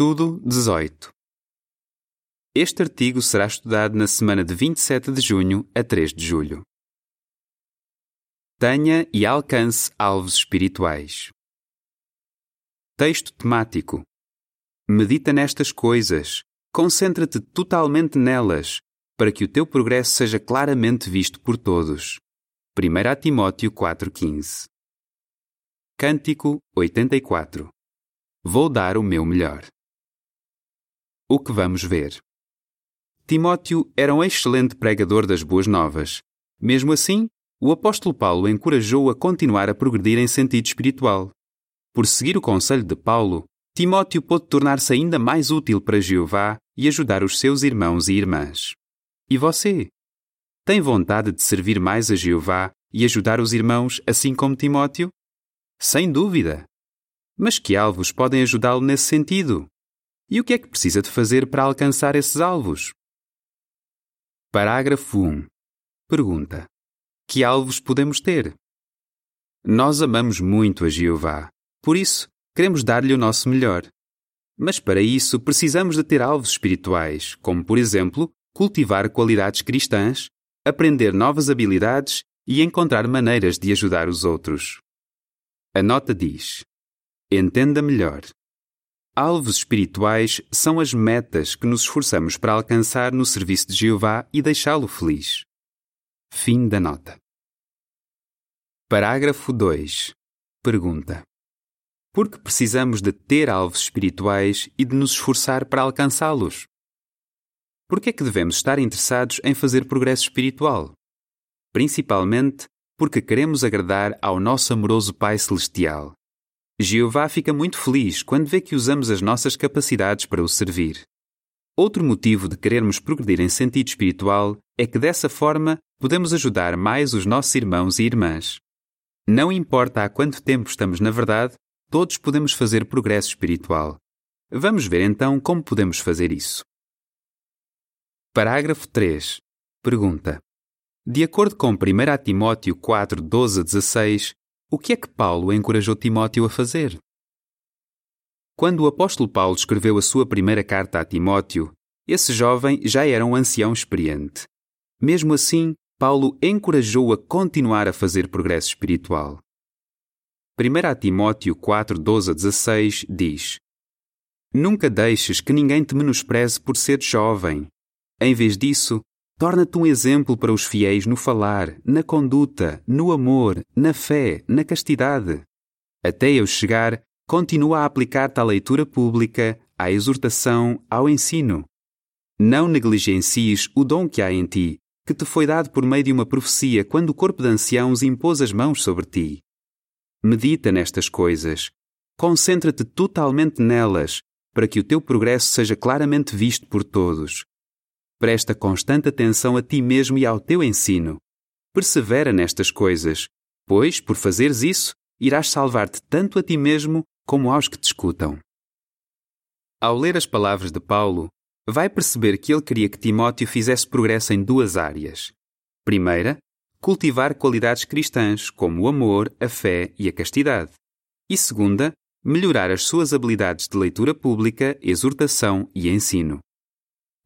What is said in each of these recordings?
Estudo 18 Este artigo será estudado na semana de 27 de junho a 3 de julho. Tenha e alcance alvos espirituais. Texto temático. Medita nestas coisas. Concentra-te totalmente nelas, para que o teu progresso seja claramente visto por todos. 1 Timóteo 4,15 Cântico 84 Vou dar o meu melhor. O que vamos ver? Timóteo era um excelente pregador das boas novas. Mesmo assim, o apóstolo Paulo encorajou-o a continuar a progredir em sentido espiritual. Por seguir o conselho de Paulo, Timóteo pôde tornar-se ainda mais útil para Jeová e ajudar os seus irmãos e irmãs. E você? Tem vontade de servir mais a Jeová e ajudar os irmãos assim como Timóteo? Sem dúvida! Mas que alvos podem ajudá-lo nesse sentido? E o que é que precisa de fazer para alcançar esses alvos? Parágrafo 1. Pergunta: Que alvos podemos ter? Nós amamos muito a Jeová, por isso queremos dar-lhe o nosso melhor. Mas para isso precisamos de ter alvos espirituais, como por exemplo, cultivar qualidades cristãs, aprender novas habilidades e encontrar maneiras de ajudar os outros. A nota diz: Entenda melhor. Alvos espirituais são as metas que nos esforçamos para alcançar no serviço de Jeová e deixá-lo feliz. Fim da nota. Parágrafo 2. Pergunta: Por que precisamos de ter alvos espirituais e de nos esforçar para alcançá-los? Por que é que devemos estar interessados em fazer progresso espiritual? Principalmente porque queremos agradar ao nosso amoroso Pai Celestial Jeová fica muito feliz quando vê que usamos as nossas capacidades para o servir. Outro motivo de querermos progredir em sentido espiritual é que dessa forma podemos ajudar mais os nossos irmãos e irmãs. Não importa há quanto tempo estamos na verdade, todos podemos fazer progresso espiritual. Vamos ver então como podemos fazer isso. Parágrafo 3. Pergunta. De acordo com 1 Timóteo 4, 12 a 16, o que é que Paulo encorajou Timóteo a fazer? Quando o apóstolo Paulo escreveu a sua primeira carta a Timóteo, esse jovem já era um ancião experiente. Mesmo assim, Paulo encorajou-o a continuar a fazer progresso espiritual. 1 Timóteo 4, 12 a 16 diz: Nunca deixes que ninguém te menospreze por ser jovem. Em vez disso, Torna-te um exemplo para os fiéis no falar, na conduta, no amor, na fé, na castidade. Até eu chegar, continua a aplicar-te à leitura pública, à exortação, ao ensino. Não negligencies o dom que há em ti, que te foi dado por meio de uma profecia quando o corpo de anciãos impôs as mãos sobre ti. Medita nestas coisas. Concentra-te totalmente nelas, para que o teu progresso seja claramente visto por todos. Presta constante atenção a ti mesmo e ao teu ensino. Persevera nestas coisas, pois, por fazeres isso, irás salvar-te tanto a ti mesmo como aos que te escutam. Ao ler as palavras de Paulo, vai perceber que ele queria que Timóteo fizesse progresso em duas áreas. Primeira, cultivar qualidades cristãs como o amor, a fé e a castidade. E segunda, melhorar as suas habilidades de leitura pública, exortação e ensino.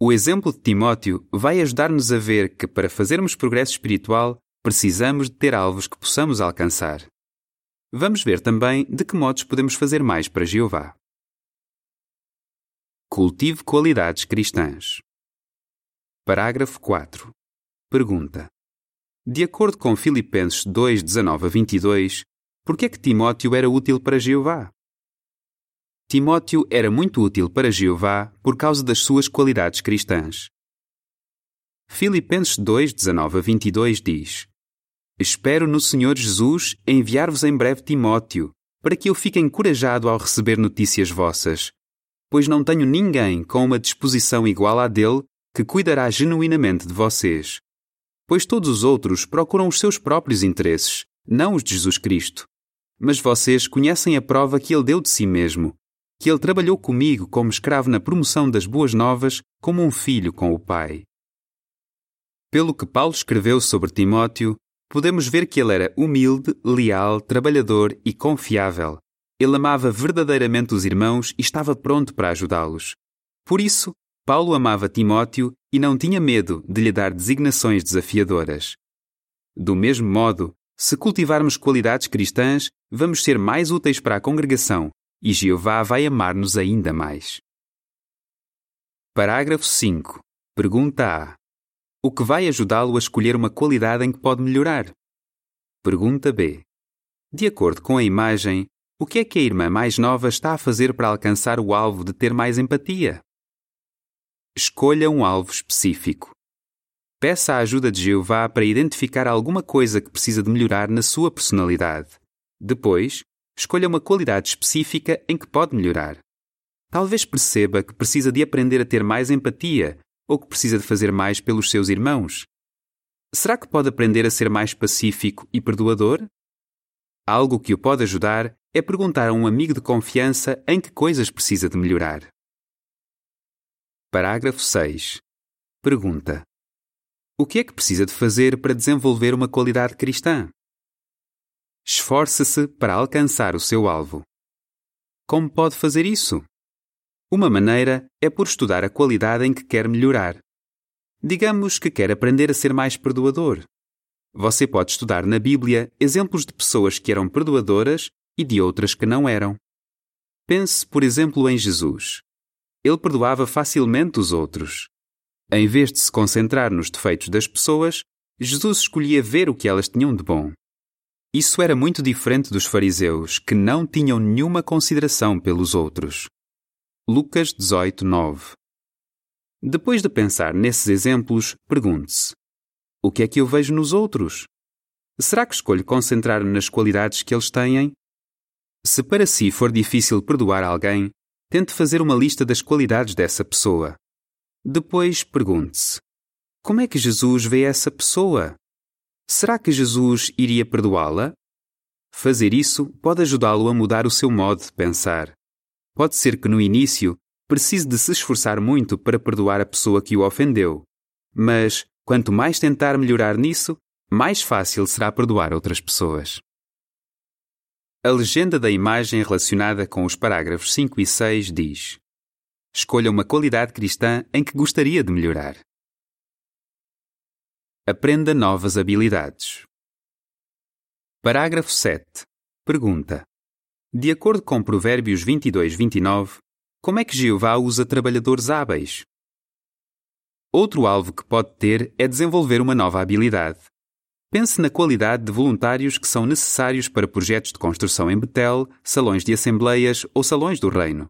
O exemplo de Timóteo vai ajudar-nos a ver que, para fazermos progresso espiritual, precisamos de ter alvos que possamos alcançar. Vamos ver também de que modos podemos fazer mais para Jeová. Cultive qualidades cristãs. Parágrafo 4. Pergunta. De acordo com Filipenses 2, 19 a 22, por que é que Timóteo era útil para Jeová? Timóteo era muito útil para Jeová por causa das suas qualidades cristãs. Filipenses 2, 19 a 22 diz: Espero no Senhor Jesus enviar-vos em breve Timóteo, para que eu fique encorajado ao receber notícias vossas, pois não tenho ninguém com uma disposição igual à dele que cuidará genuinamente de vocês. Pois todos os outros procuram os seus próprios interesses, não os de Jesus Cristo. Mas vocês conhecem a prova que ele deu de si mesmo, que ele trabalhou comigo como escravo na promoção das boas novas, como um filho com o pai. Pelo que Paulo escreveu sobre Timóteo, podemos ver que ele era humilde, leal, trabalhador e confiável, Ele amava verdadeiramente os irmãos e estava pronto para ajudá-los. Por isso, Paulo amava Timóteo e não tinha medo de lhe dar designações desafiadoras. Do mesmo modo, se cultivarmos qualidades cristãs, vamos ser mais úteis para a congregação e Jeová vai amar-nos ainda mais. Parágrafo 5. Pergunta A. O que vai ajudá-lo a escolher uma qualidade em que pode melhorar? Pergunta B. De acordo com a imagem, o que é que a irmã mais nova está a fazer para alcançar o alvo de ter mais empatia? Escolha um alvo específico. Peça a ajuda de Jeová para identificar alguma coisa que precisa de melhorar na sua personalidade. Depois, escolha uma qualidade específica em que pode melhorar. Talvez perceba que precisa de aprender a ter mais empatia ou que precisa de fazer mais pelos seus irmãos. Será que pode aprender a ser mais pacífico e perdoador? Algo que o pode ajudar é perguntar a um amigo de confiança em que coisas precisa de melhorar. Parágrafo 6. Pergunta: o que é que precisa de fazer para desenvolver uma qualidade cristã? Esforce-se para alcançar o seu alvo. Como pode fazer isso? Uma maneira é por estudar a qualidade em que quer melhorar. Digamos que quer aprender a ser mais perdoador. Você pode estudar na Bíblia exemplos de pessoas que eram perdoadoras e de outras que não eram. Pense, por exemplo, em Jesus. Ele perdoava facilmente os outros. Em vez de se concentrar nos defeitos das pessoas, Jesus escolhia ver o que elas tinham de bom. Isso era muito diferente dos fariseus, que não tinham nenhuma consideração pelos outros. Lucas 18, 9 Depois de pensar nesses exemplos, pergunte-se: O que é que eu vejo nos outros? Será que escolho concentrar-me nas qualidades que eles têm? Se para si for difícil perdoar alguém, tente fazer uma lista das qualidades dessa pessoa. Depois pergunte-se: como é que Jesus vê essa pessoa? Será que Jesus iria perdoá-la? Fazer isso pode ajudá-lo a mudar o seu modo de pensar. Pode ser que no início precise de se esforçar muito para perdoar a pessoa que o ofendeu, mas quanto mais tentar melhorar nisso, mais fácil será perdoar outras pessoas. A legenda da imagem relacionada com os parágrafos 5 e 6 diz: Escolha uma qualidade cristã em que gostaria de melhorar. Aprenda novas habilidades. Parágrafo 7. Pergunta: De acordo com Provérbios 22, 29, como é que Jeová usa trabalhadores hábeis? Outro alvo que pode ter é desenvolver uma nova habilidade. Pense na qualidade de voluntários que são necessários para projetos de construção em Betel, salões de assembleias ou salões do reino.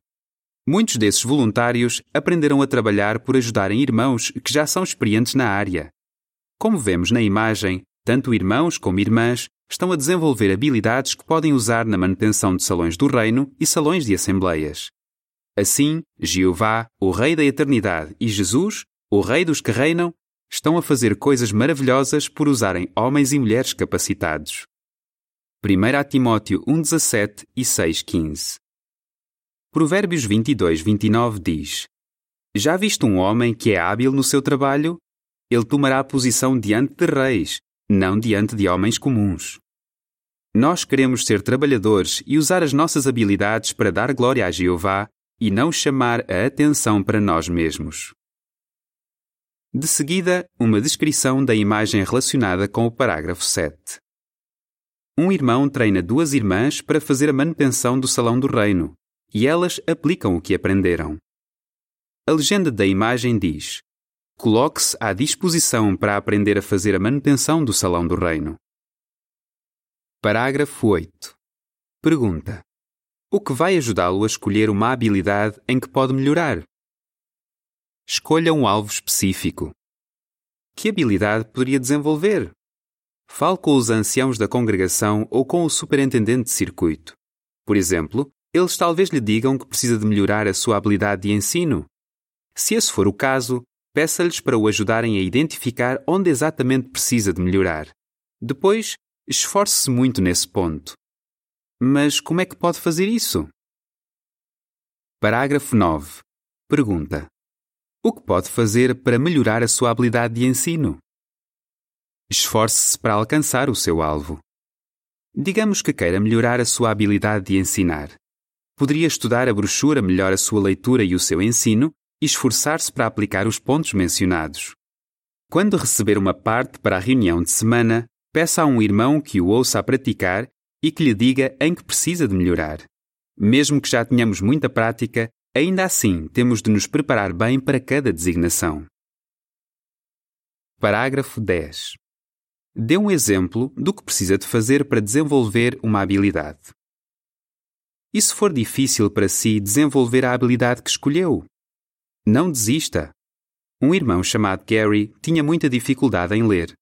Muitos desses voluntários aprenderam a trabalhar por ajudarem irmãos que já são experientes na área. Como vemos na imagem, tanto irmãos como irmãs estão a desenvolver habilidades que podem usar na manutenção de salões do reino e salões de assembleias. Assim, Jeová, o Rei da Eternidade, e Jesus, o Rei dos que reinam, estão a fazer coisas maravilhosas por usarem homens e mulheres capacitados. 1 Timóteo 1,17 e 6,15 Provérbios 22, 29 diz: Já viste um homem que é hábil no seu trabalho? Ele tomará posição diante de reis, não diante de homens comuns. Nós queremos ser trabalhadores e usar as nossas habilidades para dar glória a Jeová e não chamar a atenção para nós mesmos. De seguida, uma descrição da imagem relacionada com o parágrafo 7. Um irmão treina duas irmãs para fazer a manutenção do salão do reino e elas aplicam o que aprenderam. A legenda da imagem diz: Coloque-se à disposição para aprender a fazer a manutenção do Salão do Reino. Parágrafo 8. Pergunta: O que vai ajudá-lo a escolher uma habilidade em que pode melhorar? Escolha um alvo específico. Que habilidade poderia desenvolver? Fale com os anciãos da congregação ou com o superintendente de circuito. Por exemplo, eles talvez lhe digam que precisa de melhorar a sua habilidade de ensino. Se esse for o caso, peça-lhes para o ajudarem a identificar onde exatamente precisa de melhorar. Depois, esforce-se muito nesse ponto. Mas como é que pode fazer isso? Parágrafo 9. Pergunta: O que pode fazer para melhorar a sua habilidade de ensino? Esforce-se para alcançar o seu alvo. Digamos que queira melhorar a sua habilidade de ensinar. Poderia estudar a brochura melhor a sua leitura e o seu ensino e esforçar-se para aplicar os pontos mencionados. Quando receber uma parte para a reunião de semana, peça a um irmão que o ouça a praticar e que lhe diga em que precisa de melhorar. Mesmo que já tenhamos muita prática, ainda assim temos de nos preparar bem para cada designação. Parágrafo 10. Dê um exemplo do que precisa de fazer para desenvolver uma habilidade. E se for difícil para si desenvolver a habilidade que escolheu? Não desista. Um irmão chamado Gary tinha muita dificuldade em ler.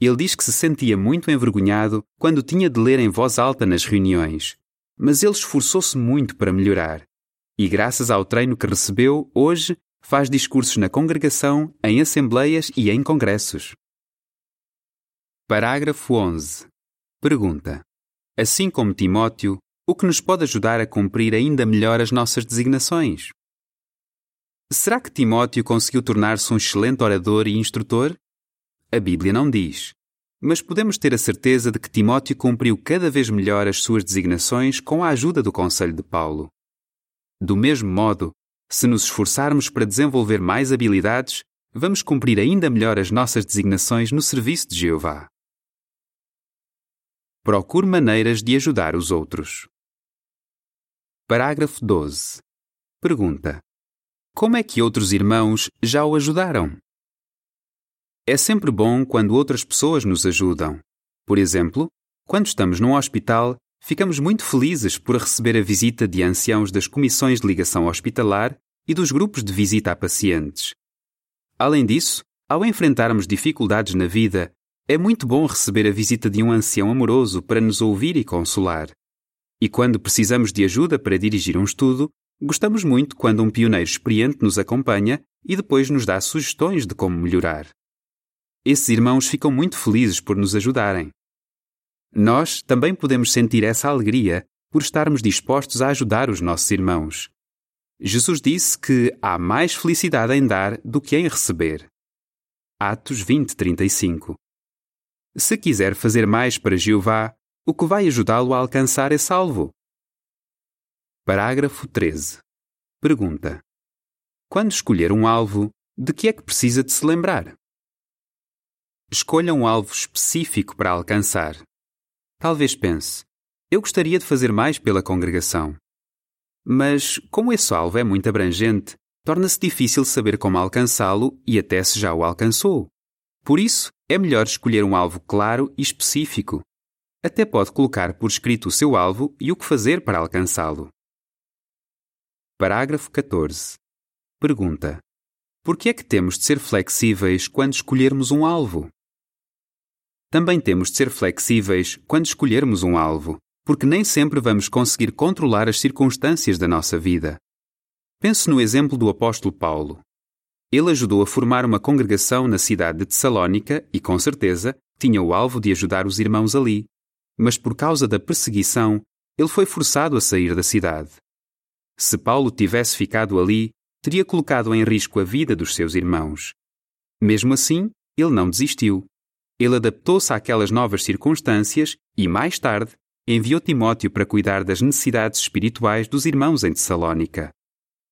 Ele diz que se sentia muito envergonhado quando tinha de ler em voz alta nas reuniões, mas ele esforçou-se muito para melhorar. E graças ao treino que recebeu, hoje faz discursos na congregação, em assembleias e em congressos. Parágrafo 11. Pergunta: Assim como Timóteo, o que nos pode ajudar a cumprir ainda melhor as nossas designações? Será que Timóteo conseguiu tornar-se um excelente orador e instrutor? A Bíblia não diz. Mas podemos ter a certeza de que Timóteo cumpriu cada vez melhor as suas designações com a ajuda do Conselho de Paulo. Do mesmo modo, se nos esforçarmos para desenvolver mais habilidades, vamos cumprir ainda melhor as nossas designações no serviço de Jeová. Procure maneiras de ajudar os outros. Parágrafo 12. Pergunta: Como é que outros irmãos já o ajudaram? É sempre bom quando outras pessoas nos ajudam. Por exemplo, quando estamos num hospital, ficamos muito felizes por receber a visita de anciãos das comissões de ligação hospitalar e dos grupos de visita a pacientes. Além disso, ao enfrentarmos dificuldades na vida, é muito bom receber a visita de um ancião amoroso para nos ouvir e consolar. E quando precisamos de ajuda para dirigir um estudo, gostamos muito quando um pioneiro experiente nos acompanha e depois nos dá sugestões de como melhorar. Esses irmãos ficam muito felizes por nos ajudarem. Nós também podemos sentir essa alegria por estarmos dispostos a ajudar os nossos irmãos. Jesus disse que há mais felicidade em dar do que em receber. Atos 20:35. Se quiser fazer mais para Jeová, o que vai ajudá-lo a alcançar é salvo. Parágrafo 13. Pergunta: Quando escolher um alvo, de que é que precisa de se lembrar? Escolha um alvo específico para alcançar. Talvez pense: eu gostaria de fazer mais pela congregação. Mas, como esse alvo é muito abrangente, torna-se difícil saber como alcançá-lo e até se já o alcançou. Por isso, é melhor escolher um alvo claro e específico. Até pode colocar por escrito o seu alvo e o que fazer para alcançá-lo. Parágrafo 14. Pergunta: Por que é que temos de ser flexíveis quando escolhermos um alvo? Também temos de ser flexíveis quando escolhermos um alvo, porque nem sempre vamos conseguir controlar as circunstâncias da nossa vida. Pense no exemplo do apóstolo Paulo. Ele ajudou a formar uma congregação na cidade de Tessalónica e, com certeza, tinha o alvo de ajudar os irmãos ali. Mas por causa da perseguição, ele foi forçado a sair da cidade. Se Paulo tivesse ficado ali, teria colocado em risco a vida dos seus irmãos. Mesmo assim, ele não desistiu ele adaptou-se àquelas novas circunstâncias e, mais tarde, enviou Timóteo para cuidar das necessidades espirituais dos irmãos em Tessalónica.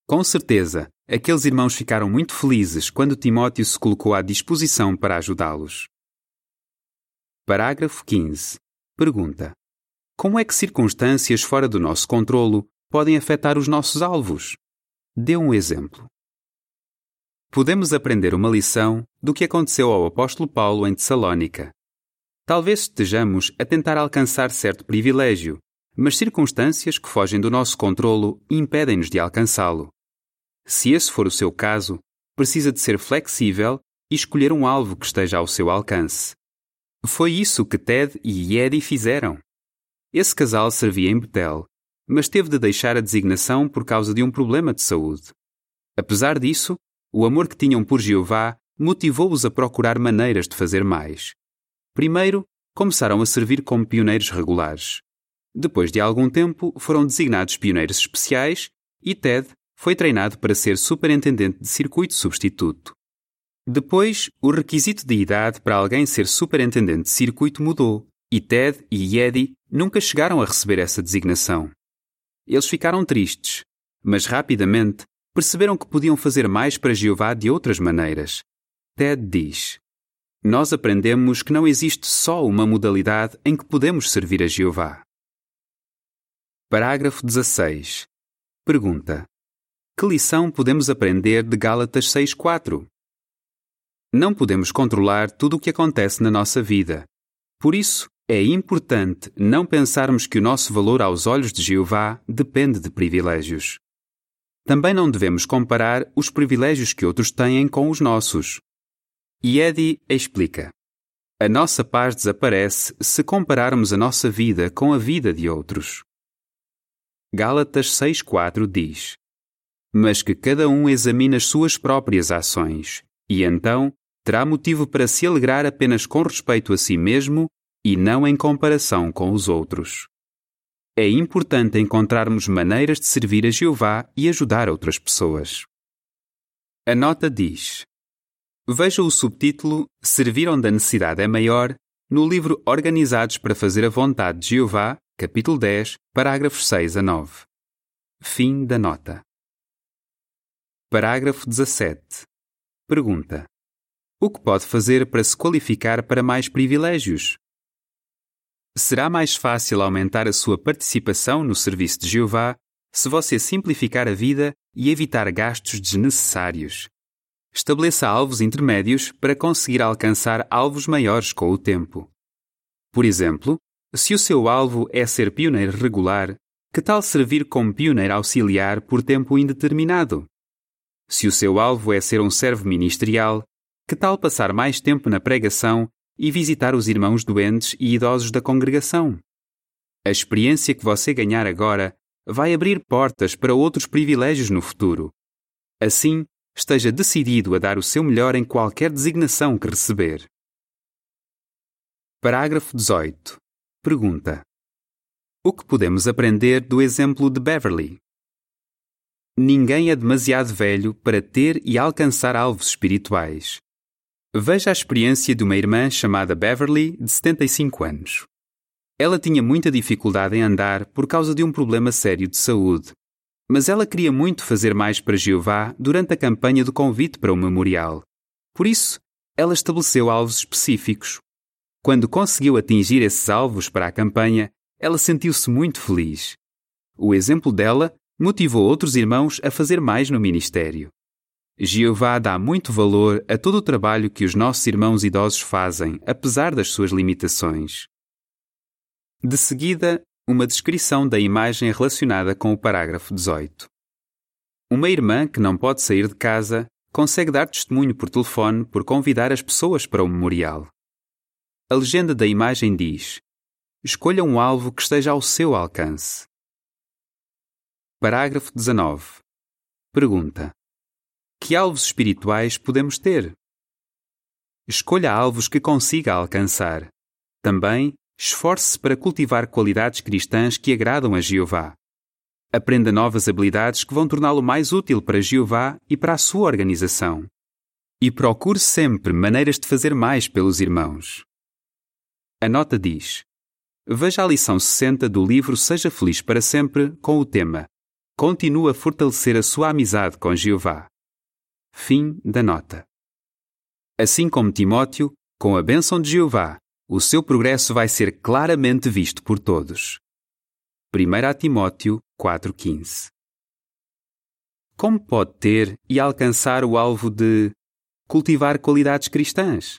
Com certeza, aqueles irmãos ficaram muito felizes quando Timóteo se colocou à disposição para ajudá-los. Parágrafo 15. Pergunta: Como é que circunstâncias fora do nosso controlo podem afetar os nossos alvos? Dê um exemplo podemos aprender uma lição do que aconteceu ao apóstolo Paulo em Tessalónica. Talvez estejamos a tentar alcançar certo privilégio, mas circunstâncias que fogem do nosso controlo impedem-nos de alcançá-lo. Se esse for o seu caso, precisa de ser flexível e escolher um alvo que esteja ao seu alcance. Foi isso que Ted e Eddie fizeram. Esse casal servia em Betel, mas teve de deixar a designação por causa de um problema de saúde. Apesar disso, o amor que tinham por Jeová motivou-os a procurar maneiras de fazer mais. Primeiro, começaram a servir como pioneiros regulares. Depois de algum tempo, foram designados pioneiros especiais e Ted foi treinado para ser superintendente de circuito substituto. Depois, o requisito de idade para alguém ser superintendente de circuito mudou e Ted e Eddie nunca chegaram a receber essa designação. Eles ficaram tristes, mas rapidamente perceberam que podiam fazer mais para Jeová de outras maneiras. Ted diz: Nós aprendemos que não existe só uma modalidade em que podemos servir a Jeová. Parágrafo 16. Pergunta: Que lição podemos aprender de Gálatas 6:4? Não podemos controlar tudo o que acontece na nossa vida. Por isso, é importante não pensarmos que o nosso valor aos olhos de Jeová depende de privilégios. Também não devemos comparar os privilégios que outros têm com os nossos. E Eddie explica: A nossa paz desaparece se compararmos a nossa vida com a vida de outros. Gálatas 6,4 diz: Mas que cada um examine as suas próprias ações, e então terá motivo para se alegrar apenas com respeito a si mesmo e não em comparação com os outros. É importante encontrarmos maneiras de servir a Jeová e ajudar outras pessoas. A nota diz: Veja o subtítulo Servir onde a necessidade é maior no livro Organizados para Fazer a Vontade de Jeová, capítulo 10, parágrafos 6 a 9. Fim da nota. Parágrafo 17. Pergunta: o que pode fazer para se qualificar para mais privilégios? Será mais fácil aumentar a sua participação no serviço de Jeová se você simplificar a vida e evitar gastos desnecessários. Estabeleça alvos intermédios para conseguir alcançar alvos maiores com o tempo. Por exemplo, se o seu alvo é ser pioneiro regular, que tal servir como pioneiro auxiliar por tempo indeterminado? Se o seu alvo é ser um servo ministerial, que tal passar mais tempo na pregação e visitar os irmãos doentes e idosos da congregação? A experiência que você ganhar agora vai abrir portas para outros privilégios no futuro. Assim, esteja decidido a dar o seu melhor em qualquer designação que receber. Parágrafo 18. Pergunta: O que podemos aprender do exemplo de Beverly? Ninguém é demasiado velho para ter e alcançar alvos espirituais. Veja a experiência de uma irmã chamada Beverly, de 75 anos. Ela tinha muita dificuldade em andar por causa de um problema sério de saúde. Mas ela queria muito fazer mais para Jeová durante a campanha do convite para o memorial. Por isso, ela estabeleceu alvos específicos. Quando conseguiu atingir esses alvos para a campanha, ela sentiu-se muito feliz. O exemplo dela motivou outros irmãos a fazer mais no ministério. Jeová dá muito valor a todo o trabalho que os nossos irmãos idosos fazem, apesar das suas limitações. De seguida, uma descrição da imagem relacionada com o parágrafo 18. Uma irmã que não pode sair de casa consegue dar testemunho por telefone por convidar as pessoas para o memorial. A legenda da imagem diz: Escolha um alvo que esteja ao seu alcance. Parágrafo 19. Pergunta: que alvos espirituais podemos ter? Escolha alvos que consiga alcançar. Também, esforce-se para cultivar qualidades cristãs que agradam a Jeová. Aprenda novas habilidades que vão torná-lo mais útil para Jeová e para a sua organização. E procure sempre maneiras de fazer mais pelos irmãos. A nota diz: Veja a lição 60 do livro Seja Feliz para Sempre com o tema Continua a fortalecer a sua amizade com Jeová. Fim da nota. Assim como Timóteo, com a bênção de Jeová, o seu progresso vai ser claramente visto por todos. 1 Timóteo 4,15 Como pode ter e alcançar o alvo de cultivar qualidades cristãs?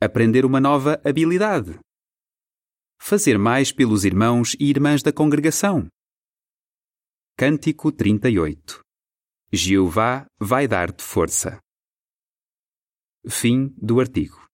Aprender uma nova habilidade? Fazer mais pelos irmãos e irmãs da congregação? Cântico 38 Jeová vai dar-te força. Fim do artigo.